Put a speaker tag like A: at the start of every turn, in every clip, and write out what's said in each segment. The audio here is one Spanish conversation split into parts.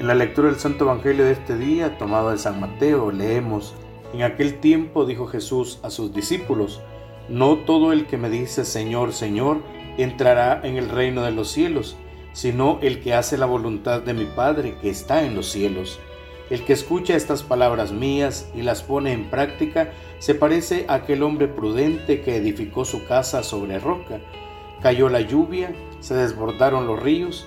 A: En la lectura del Santo Evangelio de este día, tomado de San Mateo, leemos, En aquel tiempo dijo Jesús a sus discípulos, No todo el que me dice Señor, Señor, entrará en el reino de los cielos, sino el que hace la voluntad de mi Padre que está en los cielos. El que escucha estas palabras mías y las pone en práctica se parece a aquel hombre prudente que edificó su casa sobre roca. Cayó la lluvia, se desbordaron los ríos,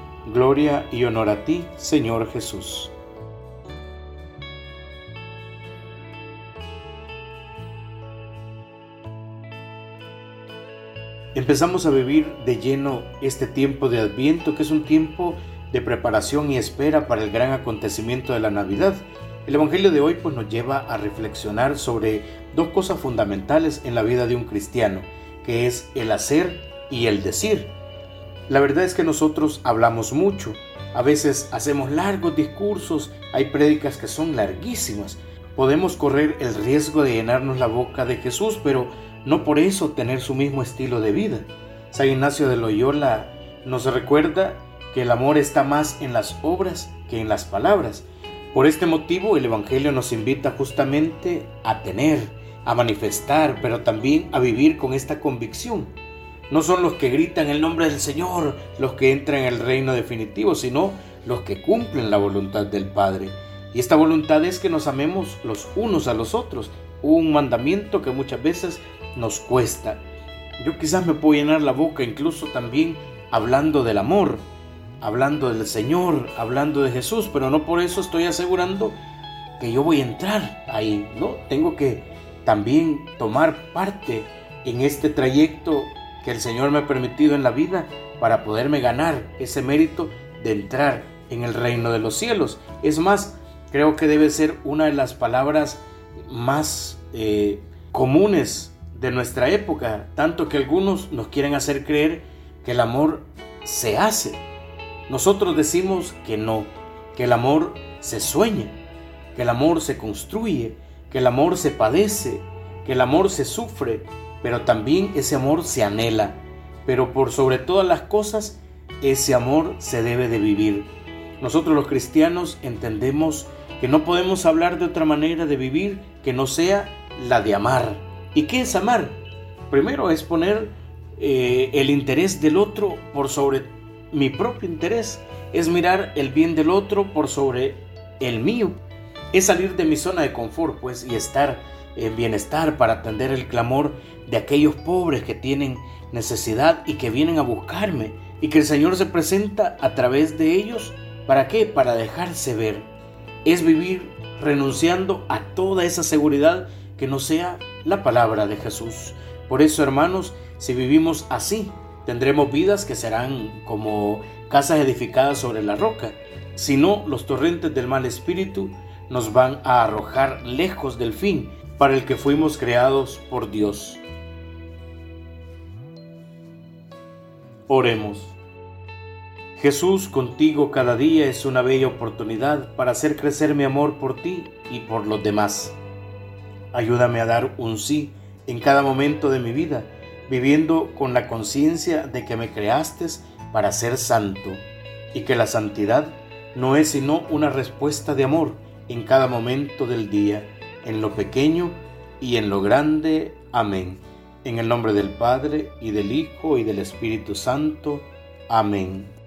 A: Gloria y honor a ti, Señor Jesús. Empezamos a vivir de lleno este tiempo de Adviento, que es un tiempo de preparación y espera para el gran acontecimiento de la Navidad. El Evangelio de hoy pues, nos lleva a reflexionar sobre dos cosas fundamentales en la vida de un cristiano, que es el hacer y el decir. La verdad es que nosotros hablamos mucho, a veces hacemos largos discursos, hay prédicas que son larguísimas. Podemos correr el riesgo de llenarnos la boca de Jesús, pero no por eso tener su mismo estilo de vida. San Ignacio de Loyola nos recuerda que el amor está más en las obras que en las palabras. Por este motivo el Evangelio nos invita justamente a tener, a manifestar, pero también a vivir con esta convicción no son los que gritan el nombre del Señor los que entran en el reino definitivo, sino los que cumplen la voluntad del Padre. Y esta voluntad es que nos amemos los unos a los otros, un mandamiento que muchas veces nos cuesta. Yo quizás me puedo llenar la boca incluso también hablando del amor, hablando del Señor, hablando de Jesús, pero no por eso estoy asegurando que yo voy a entrar ahí, ¿no? Tengo que también tomar parte en este trayecto que el Señor me ha permitido en la vida para poderme ganar ese mérito de entrar en el reino de los cielos. Es más, creo que debe ser una de las palabras más eh, comunes de nuestra época, tanto que algunos nos quieren hacer creer que el amor se hace. Nosotros decimos que no, que el amor se sueña, que el amor se construye, que el amor se padece, que el amor se sufre, pero también ese amor se anhela, pero por sobre todas las cosas, ese amor se debe de vivir. Nosotros los cristianos entendemos que no podemos hablar de otra manera de vivir que no sea la de amar. ¿Y qué es amar? Primero es poner eh, el interés del otro por sobre mi propio interés, es mirar el bien del otro por sobre el mío, es salir de mi zona de confort, pues, y estar en bienestar para atender el clamor de aquellos pobres que tienen necesidad y que vienen a buscarme y que el Señor se presenta a través de ellos. ¿Para qué? Para dejarse ver. Es vivir renunciando a toda esa seguridad que no sea la palabra de Jesús. Por eso, hermanos, si vivimos así, tendremos vidas que serán como casas edificadas sobre la roca. Si no, los torrentes del mal espíritu nos van a arrojar lejos del fin para el que fuimos creados por Dios. Oremos. Jesús, contigo cada día es una bella oportunidad para hacer crecer mi amor por ti y por los demás. Ayúdame a dar un sí en cada momento de mi vida, viviendo con la conciencia de que me creaste para ser santo y que la santidad no es sino una respuesta de amor en cada momento del día, en lo pequeño y en lo grande. Amén. En el nombre del Padre, y del Hijo, y del Espíritu Santo. Amén.